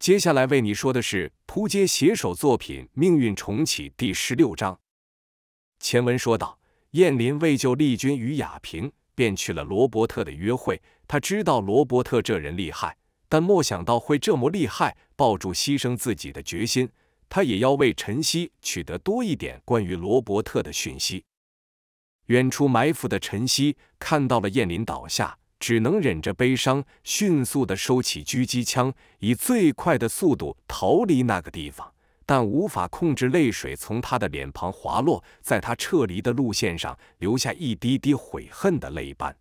接下来为你说的是扑街写手作品《命运重启》第十六章。前文说到，燕林为救丽君与雅萍，便去了罗伯特的约会。他知道罗伯特这人厉害，但莫想到会这么厉害，抱住牺牲自己的决心。他也要为晨曦取得多一点关于罗伯特的讯息。远处埋伏的晨曦看到了燕林倒下。只能忍着悲伤，迅速地收起狙击枪，以最快的速度逃离那个地方。但无法控制泪水从他的脸庞滑落，在他撤离的路线上留下一滴滴悔恨的泪斑。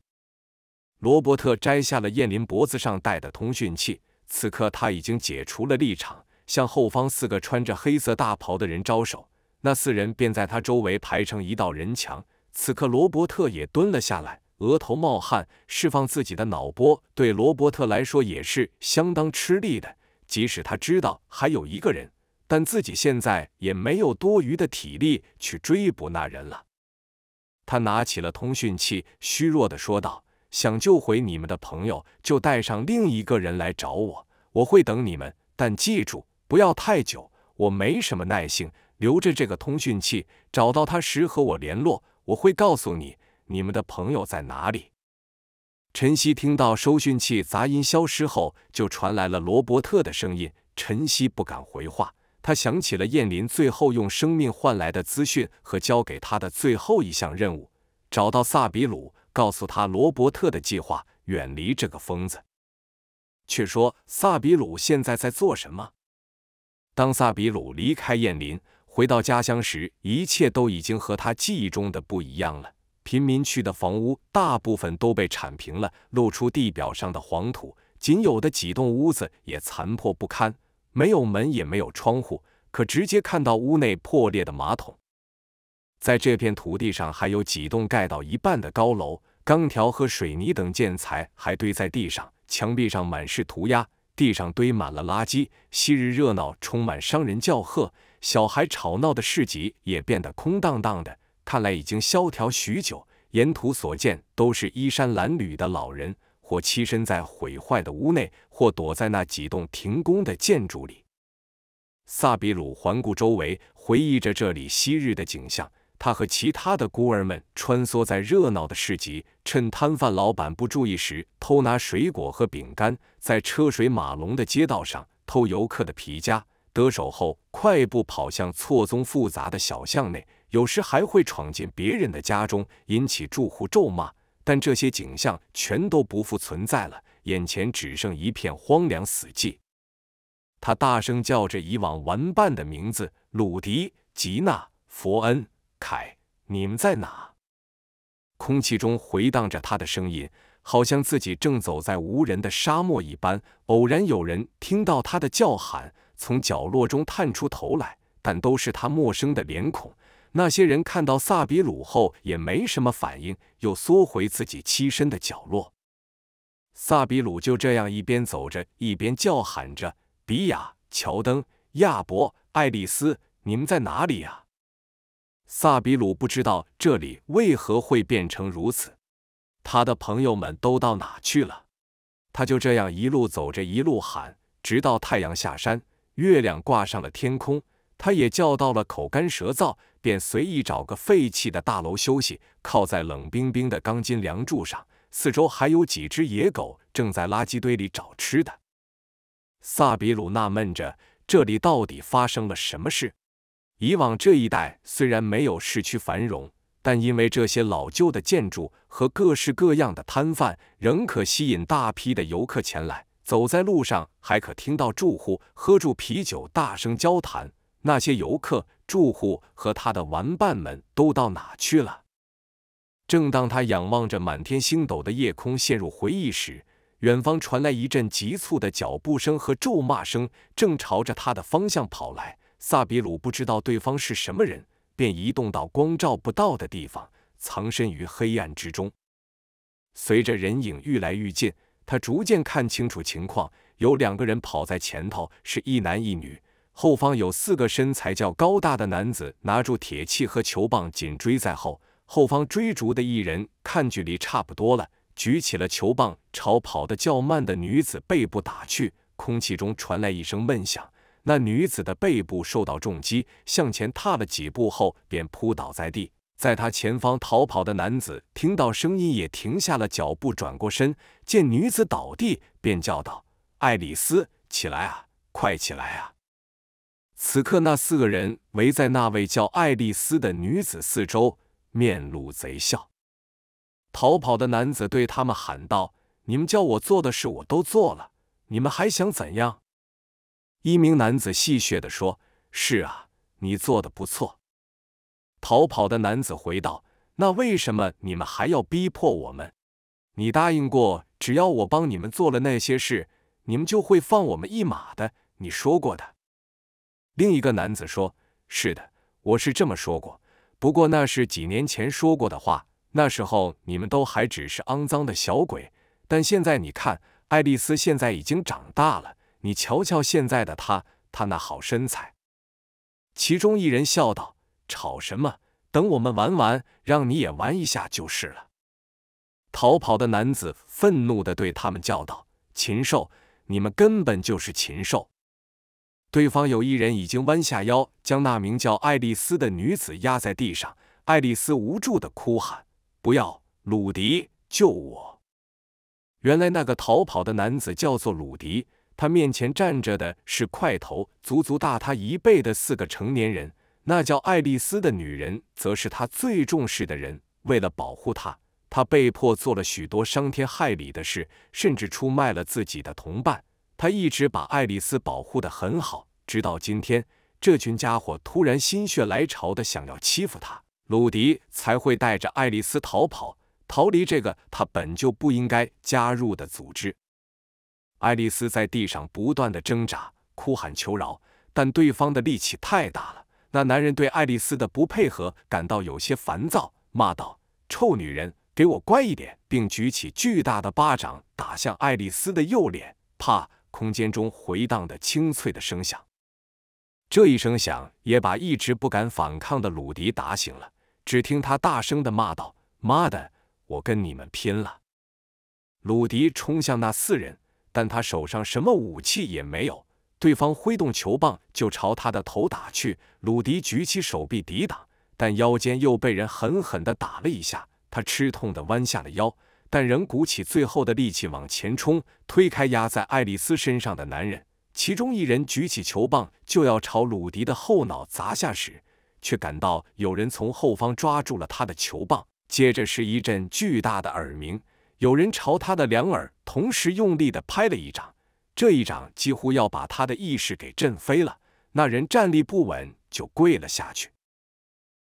罗伯特摘下了燕林脖子上戴的通讯器，此刻他已经解除了立场，向后方四个穿着黑色大袍的人招手。那四人便在他周围排成一道人墙。此刻，罗伯特也蹲了下来。额头冒汗，释放自己的脑波，对罗伯特来说也是相当吃力的。即使他知道还有一个人，但自己现在也没有多余的体力去追捕那人了。他拿起了通讯器，虚弱的说道：“想救回你们的朋友，就带上另一个人来找我，我会等你们。但记住，不要太久，我没什么耐性。留着这个通讯器，找到他时和我联络，我会告诉你。”你们的朋友在哪里？晨曦听到收讯器杂音消失后，就传来了罗伯特的声音。晨曦不敢回话，他想起了燕林最后用生命换来的资讯和交给他的最后一项任务：找到萨比鲁，告诉他罗伯特的计划，远离这个疯子。却说萨比鲁现在在做什么？当萨比鲁离开燕林，回到家乡时，一切都已经和他记忆中的不一样了。贫民区的房屋大部分都被铲平了，露出地表上的黄土。仅有的几栋屋子也残破不堪，没有门也没有窗户，可直接看到屋内破裂的马桶。在这片土地上，还有几栋盖到一半的高楼，钢条和水泥等建材还堆在地上，墙壁上满是涂鸦，地上堆满了垃圾。昔日热闹、充满商人叫喝、小孩吵闹的市集也变得空荡荡的。看来已经萧条许久，沿途所见都是衣衫褴褛的老人，或栖身在毁坏的屋内，或躲在那几栋停工的建筑里。萨比鲁环顾周围，回忆着这里昔日的景象。他和其他的孤儿们穿梭在热闹的市集，趁摊贩老板不注意时偷拿水果和饼干，在车水马龙的街道上偷游客的皮夹，得手后快步跑向错综复杂的小巷内。有时还会闯进别人的家中，引起住户咒骂，但这些景象全都不复存在了，眼前只剩一片荒凉死寂。他大声叫着以往玩伴的名字：鲁迪、吉娜、佛恩、凯，你们在哪？空气中回荡着他的声音，好像自己正走在无人的沙漠一般。偶然有人听到他的叫喊，从角落中探出头来，但都是他陌生的脸孔。那些人看到萨比鲁后也没什么反应，又缩回自己栖身的角落。萨比鲁就这样一边走着，一边叫喊着：“比亚、乔登、亚伯、爱丽丝，你们在哪里呀？”萨比鲁不知道这里为何会变成如此，他的朋友们都到哪去了？他就这样一路走着，一路喊，直到太阳下山，月亮挂上了天空。他也叫到了口干舌燥，便随意找个废弃的大楼休息，靠在冷冰冰的钢筋梁柱上。四周还有几只野狗正在垃圾堆里找吃的。萨比鲁纳闷着，这里到底发生了什么事？以往这一带虽然没有市区繁荣，但因为这些老旧的建筑和各式各样的摊贩，仍可吸引大批的游客前来。走在路上，还可听到住户喝住啤酒，大声交谈。那些游客、住户和他的玩伴们都到哪去了？正当他仰望着满天星斗的夜空，陷入回忆时，远方传来一阵急促的脚步声和咒骂声，正朝着他的方向跑来。萨比鲁不知道对方是什么人，便移动到光照不到的地方，藏身于黑暗之中。随着人影愈来愈近，他逐渐看清楚情况：有两个人跑在前头，是一男一女。后方有四个身材较高大的男子拿住铁器和球棒紧追在后。后方追逐的一人看距离差不多了，举起了球棒朝跑得较慢的女子背部打去。空气中传来一声闷响，那女子的背部受到重击，向前踏了几步后便扑倒在地。在他前方逃跑的男子听到声音，也停下了脚步，转过身，见女子倒地，便叫道：“爱丽丝，起来啊，快起来啊！”此刻，那四个人围在那位叫爱丽丝的女子四周，面露贼笑。逃跑的男子对他们喊道：“你们叫我做的事，我都做了，你们还想怎样？”一名男子戏谑地说：“是啊，你做的不错。”逃跑的男子回道：“那为什么你们还要逼迫我们？你答应过，只要我帮你们做了那些事，你们就会放我们一马的。你说过的。”另一个男子说：“是的，我是这么说过。不过那是几年前说过的话，那时候你们都还只是肮脏的小鬼。但现在你看，爱丽丝现在已经长大了，你瞧瞧现在的她，她那好身材。”其中一人笑道：“吵什么？等我们玩完，让你也玩一下就是了。”逃跑的男子愤怒地对他们叫道：“禽兽！你们根本就是禽兽！”对方有一人已经弯下腰，将那名叫爱丽丝的女子压在地上。爱丽丝无助的哭喊：“不要，鲁迪，救我！”原来那个逃跑的男子叫做鲁迪，他面前站着的是块头足足大他一倍的四个成年人。那叫爱丽丝的女人，则是他最重视的人。为了保护她，他被迫做了许多伤天害理的事，甚至出卖了自己的同伴。他一直把爱丽丝保护得很好，直到今天，这群家伙突然心血来潮的想要欺负他，鲁迪才会带着爱丽丝逃跑，逃离这个他本就不应该加入的组织。爱丽丝在地上不断的挣扎，哭喊求饶，但对方的力气太大了。那男人对爱丽丝的不配合感到有些烦躁，骂道：“臭女人，给我乖一点！”并举起巨大的巴掌打向爱丽丝的右脸，啪！空间中回荡的清脆的声响，这一声响也把一直不敢反抗的鲁迪打醒了。只听他大声的骂道：“妈的，我跟你们拼了！”鲁迪冲向那四人，但他手上什么武器也没有。对方挥动球棒就朝他的头打去，鲁迪举起手臂抵挡，但腰间又被人狠狠的打了一下，他吃痛的弯下了腰。但仍鼓起最后的力气往前冲，推开压在爱丽丝身上的男人。其中一人举起球棒就要朝鲁迪的后脑砸下时，却感到有人从后方抓住了他的球棒。接着是一阵巨大的耳鸣，有人朝他的两耳同时用力的拍了一掌。这一掌几乎要把他的意识给震飞了。那人站立不稳，就跪了下去。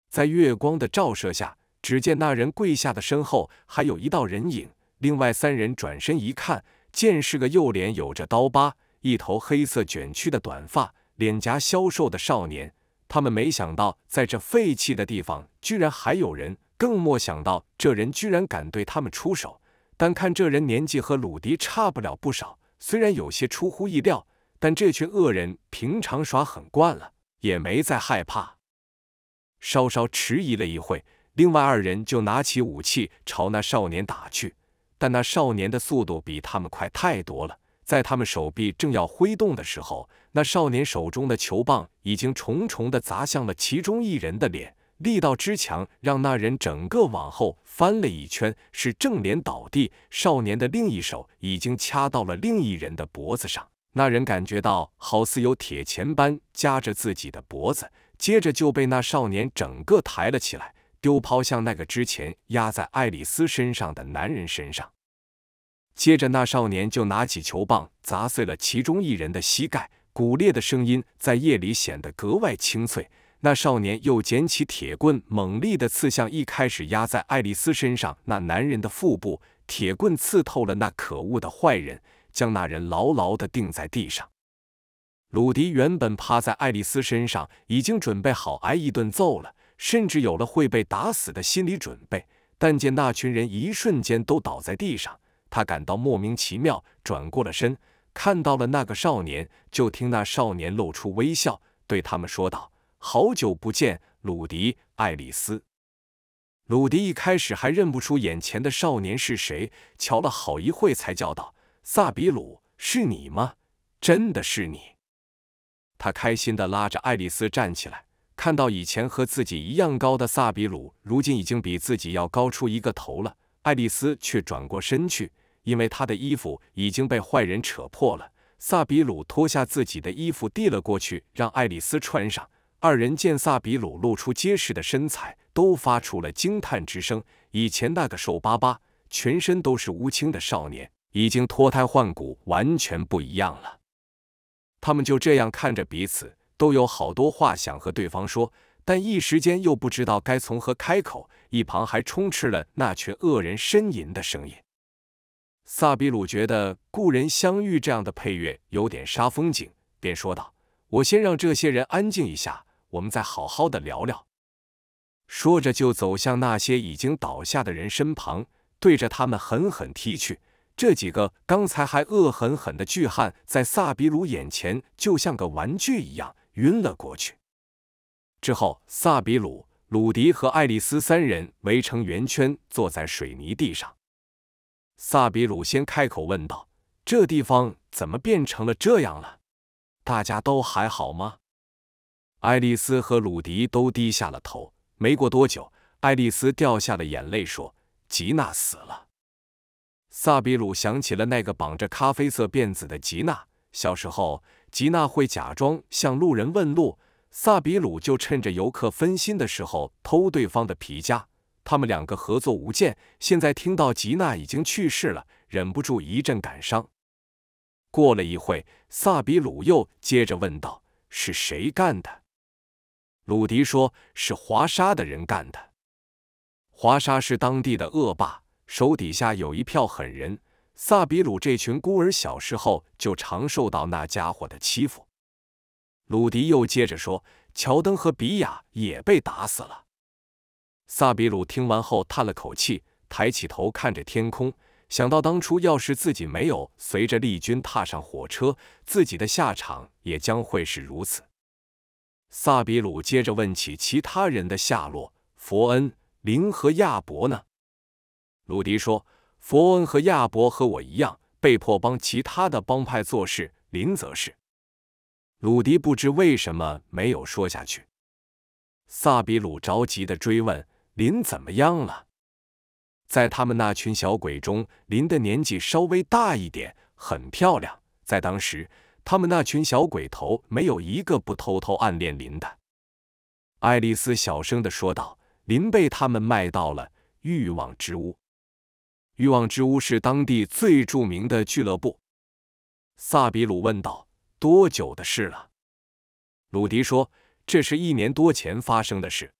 在月光的照射下。只见那人跪下的身后还有一道人影，另外三人转身一看，见是个右脸有着刀疤、一头黑色卷曲的短发、脸颊消瘦的少年。他们没想到在这废弃的地方居然还有人，更莫想到这人居然敢对他们出手。但看这人年纪和鲁迪差不了不少，虽然有些出乎意料，但这群恶人平常耍狠惯了，也没再害怕。稍稍迟疑了一会。另外二人就拿起武器朝那少年打去，但那少年的速度比他们快太多了。在他们手臂正要挥动的时候，那少年手中的球棒已经重重的砸向了其中一人的脸，力道之强，让那人整个往后翻了一圈，是正脸倒地。少年的另一手已经掐到了另一人的脖子上，那人感觉到好似有铁钳般夹着自己的脖子，接着就被那少年整个抬了起来。丢抛向那个之前压在爱丽丝身上的男人身上，接着那少年就拿起球棒砸碎了其中一人的膝盖，骨裂的声音在夜里显得格外清脆。那少年又捡起铁棍，猛力的刺向一开始压在爱丽丝身上那男人的腹部，铁棍刺透了那可恶的坏人，将那人牢牢的钉在地上。鲁迪原本趴在爱丽丝身上，已经准备好挨一顿揍了。甚至有了会被打死的心理准备，但见那群人一瞬间都倒在地上，他感到莫名其妙，转过了身，看到了那个少年，就听那少年露出微笑，对他们说道：“好久不见，鲁迪、爱丽丝。”鲁迪一开始还认不出眼前的少年是谁，瞧了好一会才叫道：“萨比鲁，是你吗？真的是你！他开心地拉着爱丽丝站起来，看到以前和自己一样高的萨比鲁，如今已经比自己要高出一个头了。爱丽丝却转过身去，因为她的衣服已经被坏人扯破了。萨比鲁脱下自己的衣服递了过去，让爱丽丝穿上。二人见萨比鲁露出结实的身材，都发出了惊叹之声。以前那个瘦巴巴、全身都是乌青的少年，已经脱胎换骨，完全不一样了。他们就这样看着彼此，都有好多话想和对方说，但一时间又不知道该从何开口。一旁还充斥了那群恶人呻吟的声音。萨比鲁觉得“故人相遇”这样的配乐有点杀风景，便说道：“我先让这些人安静一下。”我们再好好的聊聊。说着，就走向那些已经倒下的人身旁，对着他们狠狠踢去。这几个刚才还恶狠狠的巨汉，在萨比鲁眼前就像个玩具一样晕了过去。之后，萨比鲁、鲁迪和爱丽丝三人围成圆圈，坐在水泥地上。萨比鲁先开口问道：“这地方怎么变成了这样了？大家都还好吗？”爱丽丝和鲁迪都低下了头。没过多久，爱丽丝掉下了眼泪，说：“吉娜死了。”萨比鲁想起了那个绑着咖啡色辫子的吉娜。小时候，吉娜会假装向路人问路，萨比鲁就趁着游客分心的时候偷对方的皮夹。他们两个合作无间。现在听到吉娜已经去世了，忍不住一阵感伤。过了一会，萨比鲁又接着问道：“是谁干的？”鲁迪说：“是华沙的人干的。华沙是当地的恶霸，手底下有一票狠人。萨比鲁这群孤儿小时候就常受到那家伙的欺负。”鲁迪又接着说：“乔登和比亚也被打死了。”萨比鲁听完后叹了口气，抬起头看着天空，想到当初要是自己没有随着丽军踏上火车，自己的下场也将会是如此。萨比鲁接着问起其他人的下落：佛恩、林和亚伯呢？鲁迪说：“佛恩和亚伯和我一样，被迫帮其他的帮派做事。林则是。”鲁迪不知为什么没有说下去。萨比鲁着急的追问：“林怎么样了？”在他们那群小鬼中，林的年纪稍微大一点，很漂亮。在当时。他们那群小鬼头没有一个不偷偷暗恋林的。爱丽丝小声的说道：“林被他们卖到了欲望之屋。欲望之屋是当地最著名的俱乐部。”萨比鲁问道：“多久的事了？”鲁迪说：“这是一年多前发生的事。”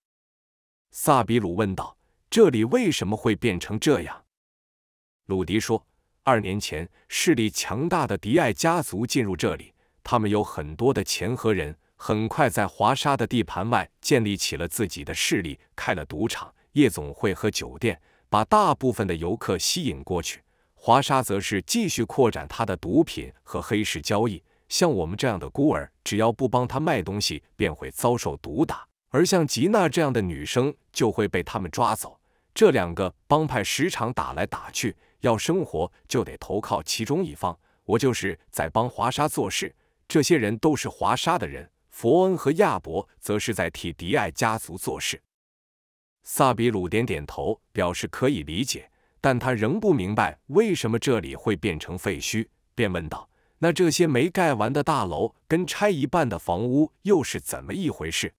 萨比鲁问道：“这里为什么会变成这样？”鲁迪说。二年前，势力强大的迪艾家族进入这里，他们有很多的钱和人，很快在华沙的地盘外建立起了自己的势力，开了赌场、夜总会和酒店，把大部分的游客吸引过去。华沙则是继续扩展他的毒品和黑市交易。像我们这样的孤儿，只要不帮他卖东西，便会遭受毒打；而像吉娜这样的女生，就会被他们抓走。这两个帮派时常打来打去。要生活就得投靠其中一方，我就是在帮华沙做事。这些人都是华沙的人，佛恩和亚伯则是在替迪艾家族做事。萨比鲁点点头，表示可以理解，但他仍不明白为什么这里会变成废墟，便问道：“那这些没盖完的大楼跟拆一半的房屋又是怎么一回事？”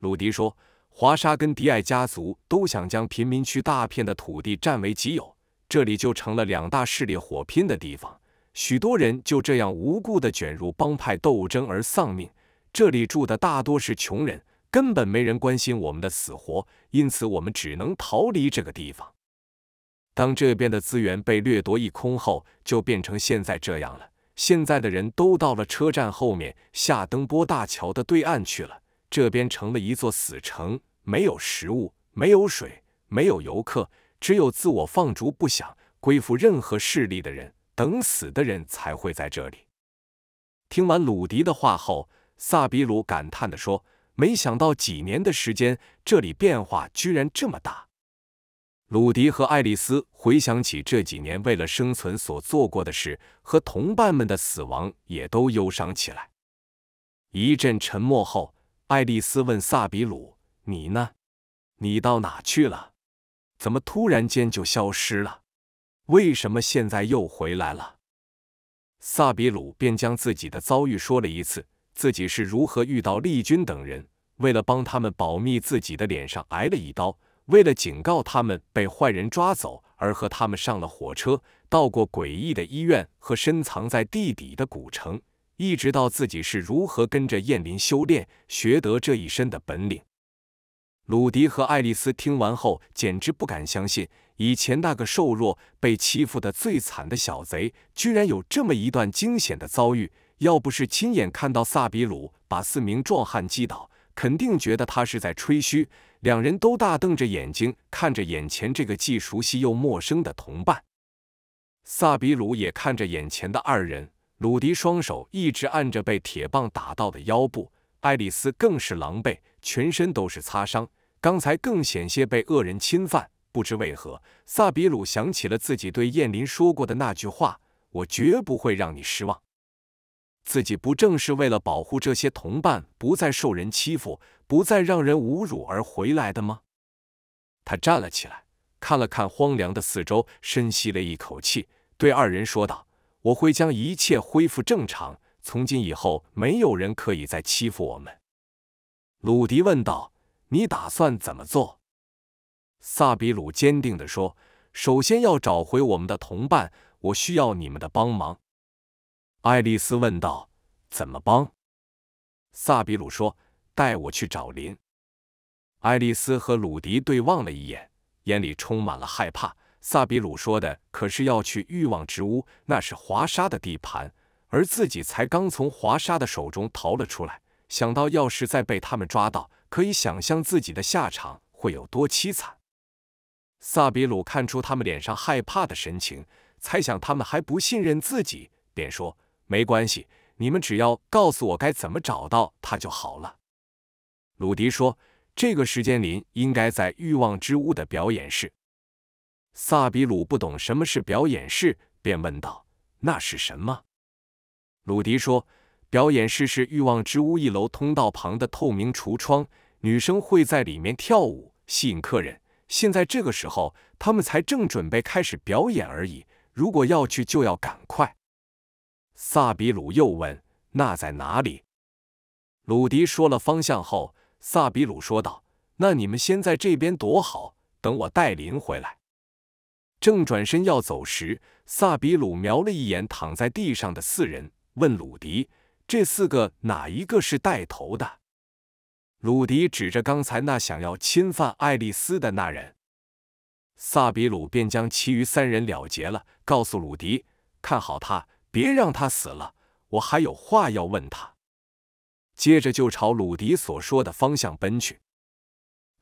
鲁迪说：“华沙跟迪艾家族都想将贫民区大片的土地占为己有。”这里就成了两大势力火拼的地方，许多人就这样无故的卷入帮派斗争而丧命。这里住的大多是穷人，根本没人关心我们的死活，因此我们只能逃离这个地方。当这边的资源被掠夺一空后，就变成现在这样了。现在的人都到了车站后面下登波大桥的对岸去了，这边成了一座死城，没有食物，没有水，没有游客。只有自我放逐不想归附任何势力的人，等死的人才会在这里。听完鲁迪的话后，萨比鲁感叹地说：“没想到几年的时间，这里变化居然这么大。”鲁迪和爱丽丝回想起这几年为了生存所做过的事，和同伴们的死亡，也都忧伤起来。一阵沉默后，爱丽丝问萨比鲁：“你呢？你到哪去了？怎么突然间就消失了？为什么现在又回来了？”萨比鲁便将自己的遭遇说了一次，自己是如何遇到丽君等人，为了帮他们保密，自己的脸上挨了一刀；为了警告他们被坏人抓走，而和他们上了火车，到过诡异的医院和深藏在地底的古城。一直到自己是如何跟着燕林修炼，学得这一身的本领。鲁迪和爱丽丝听完后，简直不敢相信，以前那个瘦弱、被欺负的最惨的小贼，居然有这么一段惊险的遭遇。要不是亲眼看到萨比鲁把四名壮汉击倒，肯定觉得他是在吹嘘。两人都大瞪着眼睛看着眼前这个既熟悉又陌生的同伴。萨比鲁也看着眼前的二人。鲁迪双手一直按着被铁棒打到的腰部，爱丽丝更是狼狈，全身都是擦伤。刚才更险些被恶人侵犯。不知为何，萨比鲁想起了自己对燕林说过的那句话：“我绝不会让你失望。”自己不正是为了保护这些同伴不再受人欺负，不再让人侮辱而回来的吗？他站了起来，看了看荒凉的四周，深吸了一口气，对二人说道。我会将一切恢复正常。从今以后，没有人可以再欺负我们。”鲁迪问道，“你打算怎么做？”萨比鲁坚定地说：“首先要找回我们的同伴，我需要你们的帮忙。”爱丽丝问道：“怎么帮？”萨比鲁说：“带我去找林。”爱丽丝和鲁迪对望了一眼，眼里充满了害怕。萨比鲁说的可是要去欲望之屋，那是华沙的地盘，而自己才刚从华沙的手中逃了出来。想到要是再被他们抓到，可以想象自己的下场会有多凄惨。萨比鲁看出他们脸上害怕的神情，猜想他们还不信任自己，便说：“没关系，你们只要告诉我该怎么找到他就好了。”鲁迪说：“这个时间林应该在欲望之屋的表演室。”萨比鲁不懂什么是表演室，便问道：“那是什么？”鲁迪说：“表演室是欲望之屋一楼通道旁的透明橱窗，女生会在里面跳舞，吸引客人。现在这个时候，他们才正准备开始表演而已。如果要去，就要赶快。”萨比鲁又问：“那在哪里？”鲁迪说了方向后，萨比鲁说道：“那你们先在这边躲好，等我带林回来。”正转身要走时，萨比鲁瞄了一眼躺在地上的四人，问鲁迪：“这四个哪一个是带头的？”鲁迪指着刚才那想要侵犯爱丽丝的那人，萨比鲁便将其余三人了结了，告诉鲁迪：“看好他，别让他死了，我还有话要问他。”接着就朝鲁迪所说的方向奔去。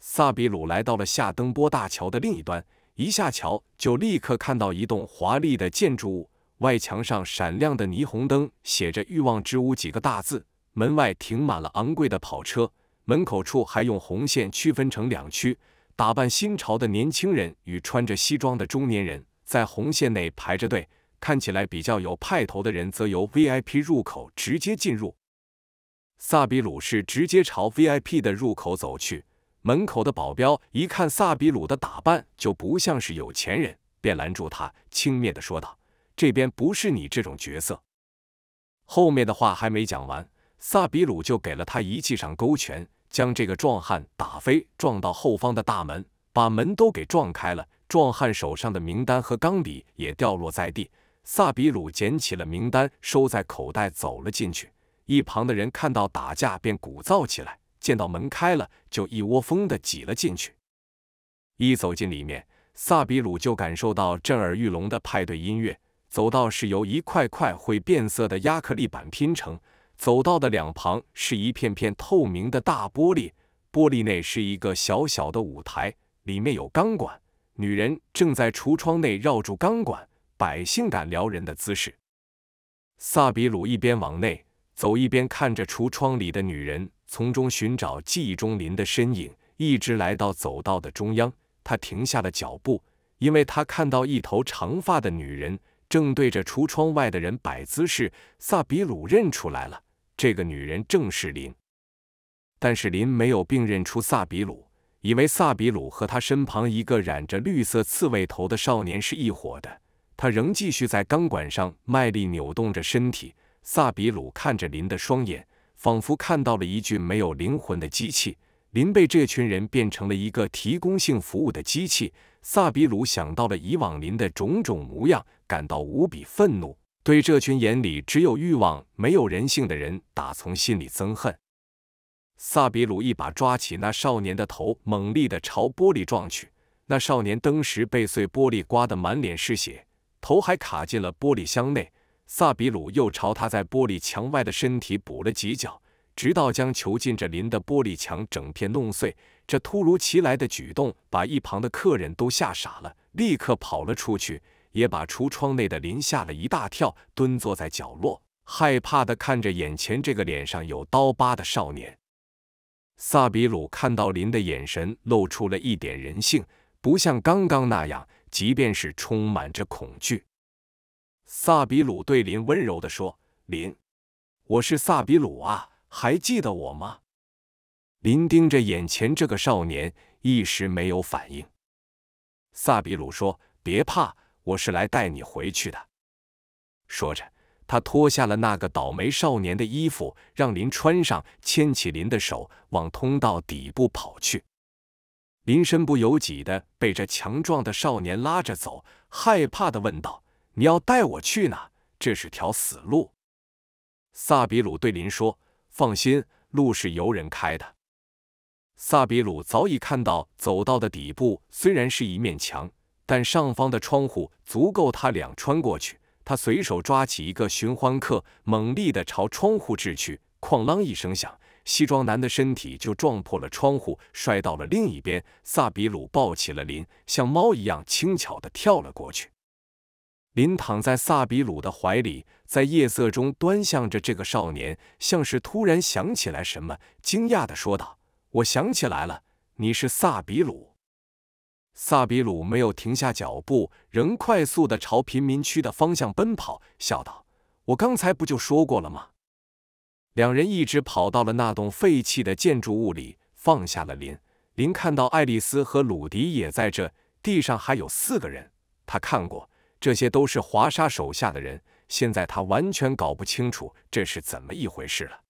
萨比鲁来到了下登波大桥的另一端。一下桥，就立刻看到一栋华丽的建筑物，外墙上闪亮的霓虹灯写着“欲望之屋”几个大字。门外停满了昂贵的跑车，门口处还用红线区分成两区，打扮新潮的年轻人与穿着西装的中年人在红线内排着队，看起来比较有派头的人则由 VIP 入口直接进入。萨比鲁是直接朝 VIP 的入口走去。门口的保镖一看萨比鲁的打扮就不像是有钱人，便拦住他，轻蔑的说道：“这边不是你这种角色。”后面的话还没讲完，萨比鲁就给了他一记上勾拳，将这个壮汉打飞，撞到后方的大门，把门都给撞开了。壮汉手上的名单和钢笔也掉落在地。萨比鲁捡起了名单，收在口袋，走了进去。一旁的人看到打架，便鼓噪起来。见到门开了，就一窝蜂的挤了进去。一走进里面，萨比鲁就感受到震耳欲聋的派对音乐。走道是由一块块会变色的亚克力板拼成，走道的两旁是一片片透明的大玻璃，玻璃内是一个小小的舞台，里面有钢管，女人正在橱窗内绕住钢管，百姓感撩人的姿势。萨比鲁一边往内走，一边看着橱窗里的女人。从中寻找记忆中林的身影，一直来到走道的中央。他停下了脚步，因为他看到一头长发的女人正对着橱窗外的人摆姿势。萨比鲁认出来了，这个女人正是林。但是林没有并认出萨比鲁，以为萨比鲁和他身旁一个染着绿色刺猬头的少年是一伙的。他仍继续在钢管上卖力扭动着身体。萨比鲁看着林的双眼，仿佛看到了一具没有灵魂的机器。林被这群人变成了一个提供性服务的机器。萨比鲁想到了以往林的种种模样，感到无比愤怒，对这群眼里只有欲望没有人性的人打从心里憎恨。萨比鲁一把抓起那少年的头，猛力地朝玻璃撞去。那少年登时被碎玻璃刮得满脸是血，头还卡进了玻璃箱内。萨比鲁又朝他在玻璃墙外的身体补了几脚，直到将囚禁着林的玻璃墙整片弄碎。这突如其来的举动把一旁的客人都吓傻了，立刻跑了出去，也把橱窗内的林吓了一大跳，蹲坐在角落，害怕的看着眼前这个脸上有刀疤的少年。萨比鲁看到林的眼神露出了一点人性，不像刚刚那样，即便是充满着恐惧。萨比鲁对林温柔地说：“林，我是萨比鲁啊，还记得我吗？”林盯着眼前这个少年，一时没有反应。萨比鲁说：“别怕，我是来带你回去的。”说着，他脱下了那个倒霉少年的衣服，让林穿上，牵起林的手，往通道底部跑去。林身不由己的被这强壮的少年拉着走，害怕的问道。你要带我去哪？这是条死路。萨比鲁对林说：“放心，路是由人开的。”萨比鲁早已看到走道的底部虽然是一面墙，但上方的窗户足够他俩穿过去。他随手抓起一个寻欢客，猛力的朝窗户掷去，哐啷一声响，西装男的身体就撞破了窗户，摔到了另一边。萨比鲁抱起了林，像猫一样轻巧的跳了过去。林躺在萨比鲁的怀里，在夜色中端详着这个少年，像是突然想起来什么，惊讶的说道：“我想起来了，你是萨比鲁。”萨比鲁没有停下脚步，仍快速的朝贫民区的方向奔跑，笑道：“我刚才不就说过了吗？”两人一直跑到了那栋废弃的建筑物里，放下了林。林看到爱丽丝和鲁迪也在这，地上还有四个人，他看过。这些都是华沙手下的人，现在他完全搞不清楚这是怎么一回事了。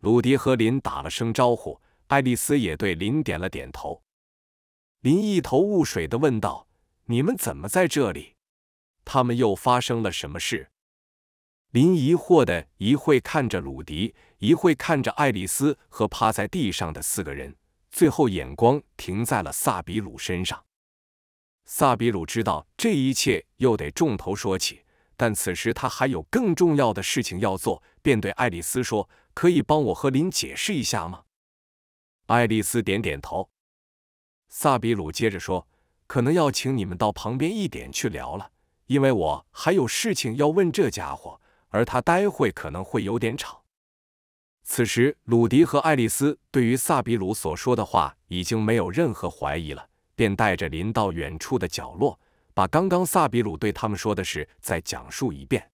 鲁迪和林打了声招呼，爱丽丝也对林点了点头。林一头雾水的问道：“你们怎么在这里？他们又发生了什么事？”林疑惑的一会看着鲁迪，一会看着爱丽丝和趴在地上的四个人，最后眼光停在了萨比鲁身上。萨比鲁知道这一切又得重头说起，但此时他还有更重要的事情要做，便对爱丽丝说：“可以帮我和林解释一下吗？”爱丽丝点点头。萨比鲁接着说：“可能要请你们到旁边一点去聊了，因为我还有事情要问这家伙，而他待会可能会有点吵。”此时，鲁迪和爱丽丝对于萨比鲁所说的话已经没有任何怀疑了。便带着林到远处的角落，把刚刚萨比鲁对他们说的事再讲述一遍。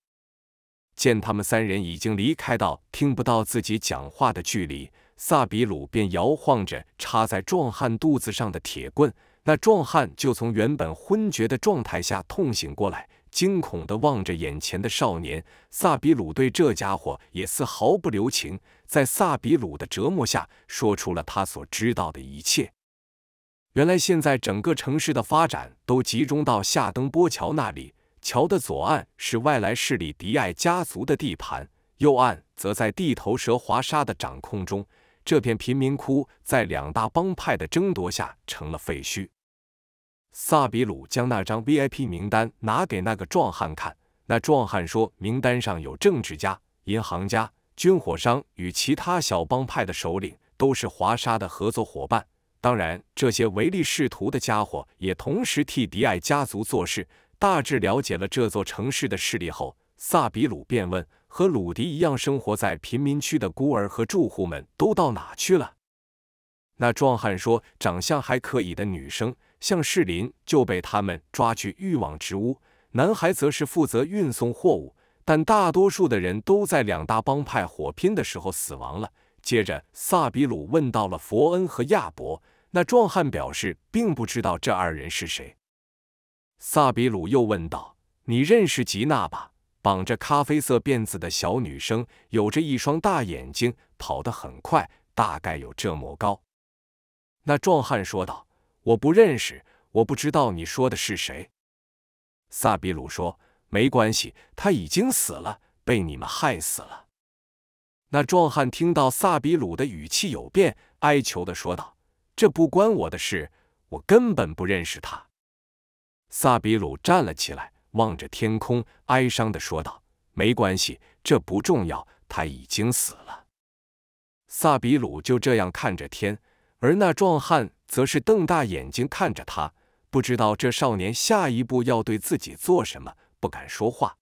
见他们三人已经离开到听不到自己讲话的距离，萨比鲁便摇晃着插在壮汉肚子上的铁棍，那壮汉就从原本昏厥的状态下痛醒过来，惊恐地望着眼前的少年。萨比鲁对这家伙也丝毫不留情，在萨比鲁的折磨下，说出了他所知道的一切。原来现在整个城市的发展都集中到夏登波桥那里，桥的左岸是外来势力迪艾家族的地盘，右岸则在地头蛇华沙的掌控中。这片贫民窟在两大帮派的争夺下成了废墟。萨比鲁将那张 VIP 名单拿给那个壮汉看，那壮汉说，名单上有政治家、银行家、军火商与其他小帮派的首领，都是华沙的合作伙伴。当然，这些唯利是图的家伙也同时替迪艾家族做事。大致了解了这座城市的势力后，萨比鲁便问：“和鲁迪一样生活在贫民区的孤儿和住户们都到哪去了？”那壮汉说，长相还可以的女生，像士林就被他们抓去欲望之屋；男孩则是负责运送货物。但大多数的人都在两大帮派火拼的时候死亡了。接着，萨比鲁问到了佛恩和亚伯。那壮汉表示并不知道这二人是谁。萨比鲁又问道：“你认识吉娜吧？绑着咖啡色辫子的小女生，有着一双大眼睛，跑得很快，大概有这么高。”那壮汉说道：“我不认识，我不知道你说的是谁。”萨比鲁说。没关系，他已经死了，被你们害死了。那壮汉听到萨比鲁的语气有变，哀求的说道：“这不关我的事，我根本不认识他。”萨比鲁站了起来，望着天空，哀伤的说道：“没关系，这不重要，他已经死了。”萨比鲁就这样看着天，而那壮汉则是瞪大眼睛看着他，不知道这少年下一步要对自己做什么。不敢说话。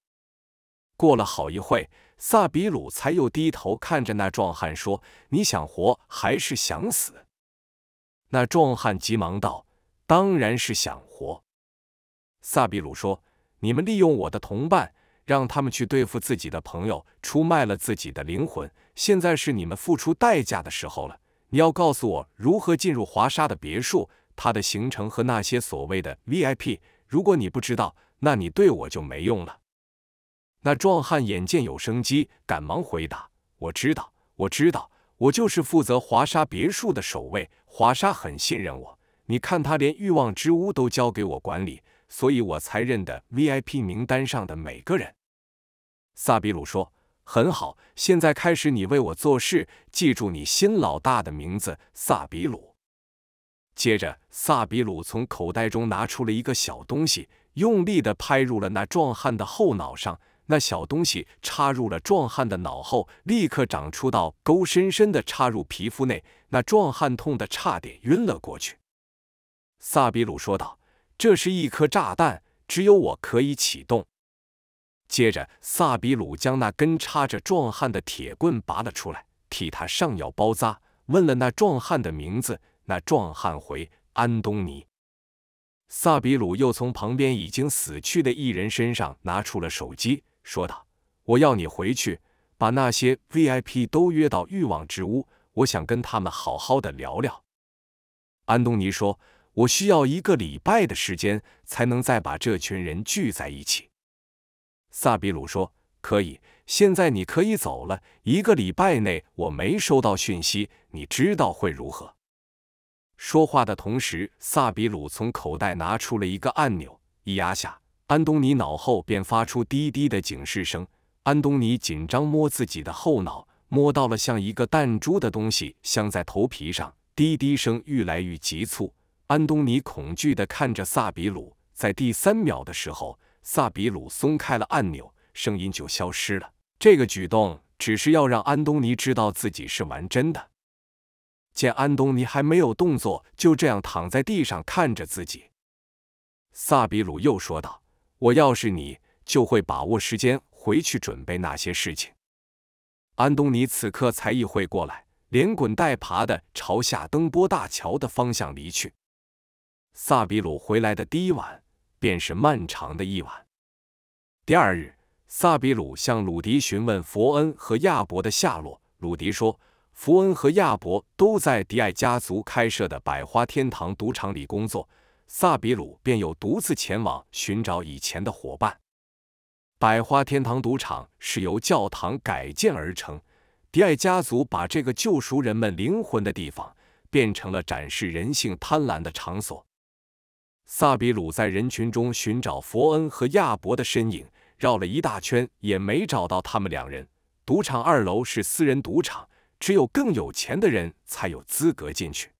过了好一会，萨比鲁才又低头看着那壮汉说：“你想活还是想死？”那壮汉急忙道：“当然是想活。”萨比鲁说：“你们利用我的同伴，让他们去对付自己的朋友，出卖了自己的灵魂。现在是你们付出代价的时候了。你要告诉我如何进入华沙的别墅，它的行程和那些所谓的 VIP。如果你不知道，那你对我就没用了。那壮汉眼见有生机，赶忙回答：“我知道，我知道，我就是负责华沙别墅的守卫。华沙很信任我，你看他连欲望之屋都交给我管理，所以我才认得 VIP 名单上的每个人。”萨比鲁说：“很好，现在开始你为我做事，记住你新老大的名字——萨比鲁。”接着，萨比鲁从口袋中拿出了一个小东西。用力地拍入了那壮汉的后脑上，那小东西插入了壮汉的脑后，立刻长出道沟，深深地插入皮肤内。那壮汉痛得差点晕了过去。萨比鲁说道：“这是一颗炸弹，只有我可以启动。”接着，萨比鲁将那根插着壮汉的铁棍拔了出来，替他上药包扎，问了那壮汉的名字。那壮汉回：“安东尼。”萨比鲁又从旁边已经死去的一人身上拿出了手机，说道：“我要你回去，把那些 VIP 都约到欲望之屋，我想跟他们好好的聊聊。”安东尼说：“我需要一个礼拜的时间，才能再把这群人聚在一起。”萨比鲁说：“可以，现在你可以走了。一个礼拜内我没收到讯息，你知道会如何？”说话的同时，萨比鲁从口袋拿出了一个按钮，一压下，安东尼脑后便发出滴滴的警示声。安东尼紧张摸自己的后脑，摸到了像一个弹珠的东西镶在头皮上，滴滴声愈来愈急促。安东尼恐惧地看着萨比鲁，在第三秒的时候，萨比鲁松开了按钮，声音就消失了。这个举动只是要让安东尼知道自己是玩真的。见安东尼还没有动作，就这样躺在地上看着自己，萨比鲁又说道：“我要是你，就会把握时间回去准备那些事情。”安东尼此刻才意会过来，连滚带爬的朝下登波大桥的方向离去。萨比鲁回来的第一晚，便是漫长的一晚。第二日，萨比鲁向鲁迪询问佛恩和亚伯的下落。鲁迪说。佛恩和亚伯都在迪艾家族开设的百花天堂赌场里工作，萨比鲁便又独自前往寻找以前的伙伴。百花天堂赌场是由教堂改建而成，迪艾家族把这个救赎人们灵魂的地方变成了展示人性贪婪的场所。萨比鲁在人群中寻找佛恩和亚伯的身影，绕了一大圈也没找到他们两人。赌场二楼是私人赌场。只有更有钱的人才有资格进去。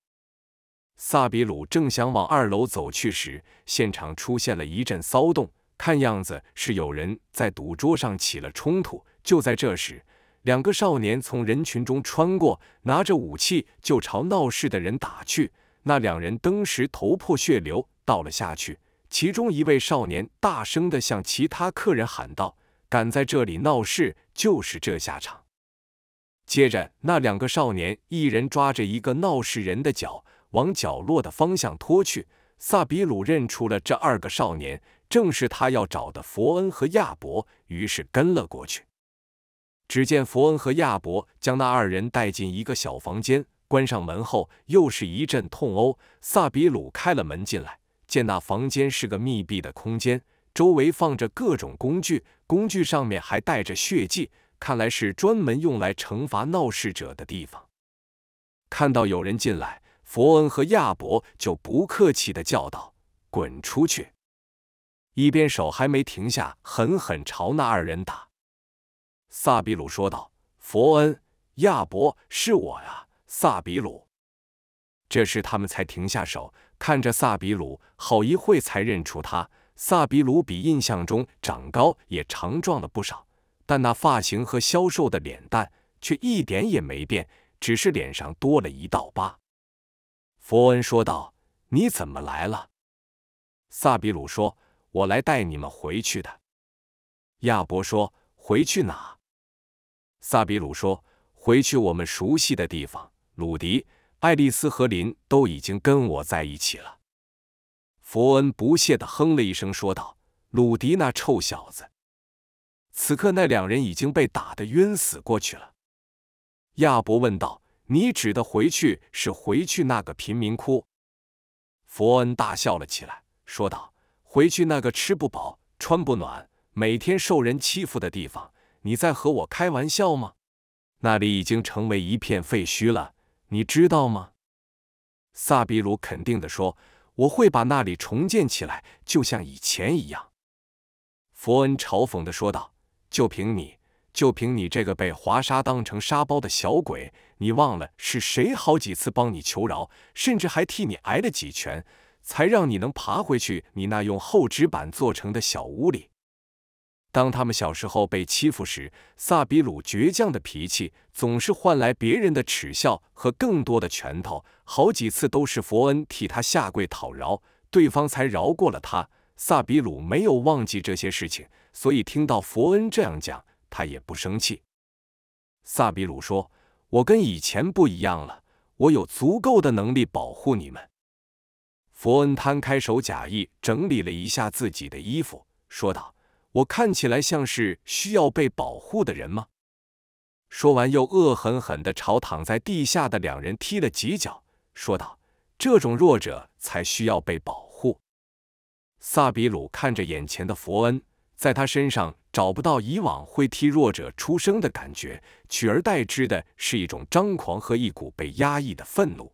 萨比鲁正想往二楼走去时，现场出现了一阵骚动，看样子是有人在赌桌上起了冲突。就在这时，两个少年从人群中穿过，拿着武器就朝闹事的人打去。那两人当时头破血流，倒了下去。其中一位少年大声地向其他客人喊道：“敢在这里闹事，就是这下场。”接着，那两个少年一人抓着一个闹事人的脚，往角落的方向拖去。萨比鲁认出了这二个少年，正是他要找的佛恩和亚伯，于是跟了过去。只见佛恩和亚伯将那二人带进一个小房间，关上门后，又是一阵痛殴。萨比鲁开了门进来，见那房间是个密闭的空间，周围放着各种工具，工具上面还带着血迹。看来是专门用来惩罚闹事者的地方。看到有人进来，佛恩和亚伯就不客气的叫道：“滚出去！”一边手还没停下，狠狠朝那二人打。萨比鲁说道：“佛恩、亚伯，是我呀，萨比鲁。”这时他们才停下手，看着萨比鲁，好一会才认出他。萨比鲁比印象中长高，也强壮了不少。但那发型和消瘦的脸蛋却一点也没变，只是脸上多了一道疤。佛恩说道：“你怎么来了？”萨比鲁说：“我来带你们回去的。”亚伯说：“回去哪？”萨比鲁说：“回去我们熟悉的地方。鲁迪、爱丽丝和林都已经跟我在一起了。”佛恩不屑的哼了一声，说道：“鲁迪那臭小子。”此刻，那两人已经被打得晕死过去了。亚伯问道：“你指的回去是回去那个贫民窟？”佛恩大笑了起来，说道：“回去那个吃不饱、穿不暖、每天受人欺负的地方？你在和我开玩笑吗？那里已经成为一片废墟了，你知道吗？”萨比鲁肯定地说：“我会把那里重建起来，就像以前一样。”佛恩嘲讽地说道。就凭你，就凭你这个被华沙当成沙包的小鬼，你忘了是谁好几次帮你求饶，甚至还替你挨了几拳，才让你能爬回去你那用厚纸板做成的小屋里。当他们小时候被欺负时，萨比鲁倔强的脾气总是换来别人的耻笑和更多的拳头，好几次都是佛恩替他下跪讨饶，对方才饶过了他。萨比鲁没有忘记这些事情。所以听到佛恩这样讲，他也不生气。萨比鲁说：“我跟以前不一样了，我有足够的能力保护你们。”佛恩摊开手，假意整理了一下自己的衣服，说道：“我看起来像是需要被保护的人吗？”说完，又恶狠狠地朝躺在地下的两人踢了几脚，说道：“这种弱者才需要被保护。”萨比鲁看着眼前的佛恩。在他身上找不到以往会替弱者出声的感觉，取而代之的是一种张狂和一股被压抑的愤怒。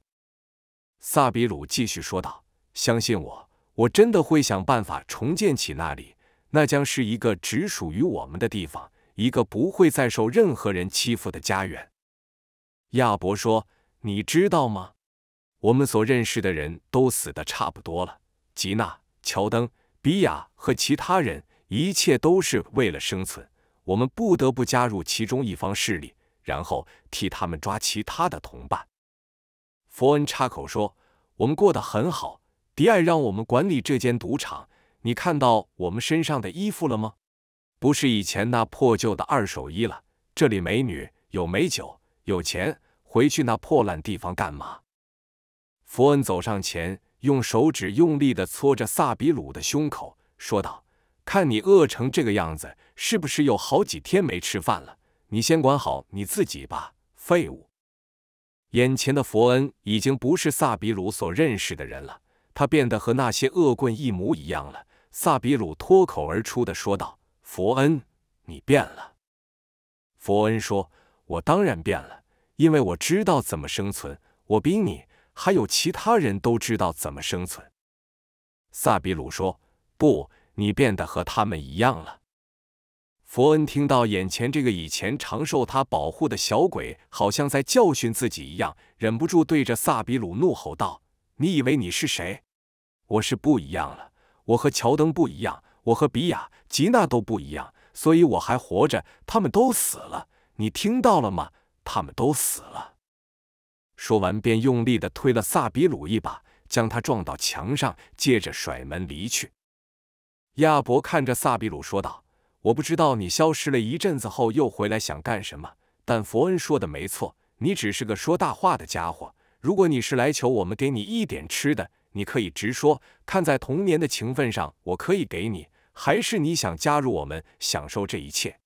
萨比鲁继续说道：“相信我，我真的会想办法重建起那里，那将是一个只属于我们的地方，一个不会再受任何人欺负的家园。”亚伯说：“你知道吗？我们所认识的人都死的差不多了，吉娜、乔登、比亚和其他人。”一切都是为了生存，我们不得不加入其中一方势力，然后替他们抓其他的同伴。佛恩插口说：“我们过得很好，迪艾让我们管理这间赌场。你看到我们身上的衣服了吗？不是以前那破旧的二手衣了。这里美女，有美酒，有钱，回去那破烂地方干嘛？”佛恩走上前，用手指用力地搓着萨比鲁的胸口，说道。看你饿成这个样子，是不是有好几天没吃饭了？你先管好你自己吧，废物！眼前的佛恩已经不是萨比鲁所认识的人了，他变得和那些恶棍一模一样了。萨比鲁脱口而出的说道：“佛恩，你变了。”佛恩说：“我当然变了，因为我知道怎么生存。我比你还有其他人都知道怎么生存。”萨比鲁说：“不。”你变得和他们一样了。佛恩听到眼前这个以前常受他保护的小鬼好像在教训自己一样，忍不住对着萨比鲁怒吼道：“你以为你是谁？我是不一样了。我和乔登不一样，我和比亚、吉娜都不一样，所以我还活着。他们都死了，你听到了吗？他们都死了。”说完，便用力的推了萨比鲁一把，将他撞到墙上，接着甩门离去。亚伯看着萨比鲁说道：“我不知道你消失了一阵子后又回来想干什么，但佛恩说的没错，你只是个说大话的家伙。如果你是来求我们给你一点吃的，你可以直说，看在童年的情分上，我可以给你；还是你想加入我们，享受这一切？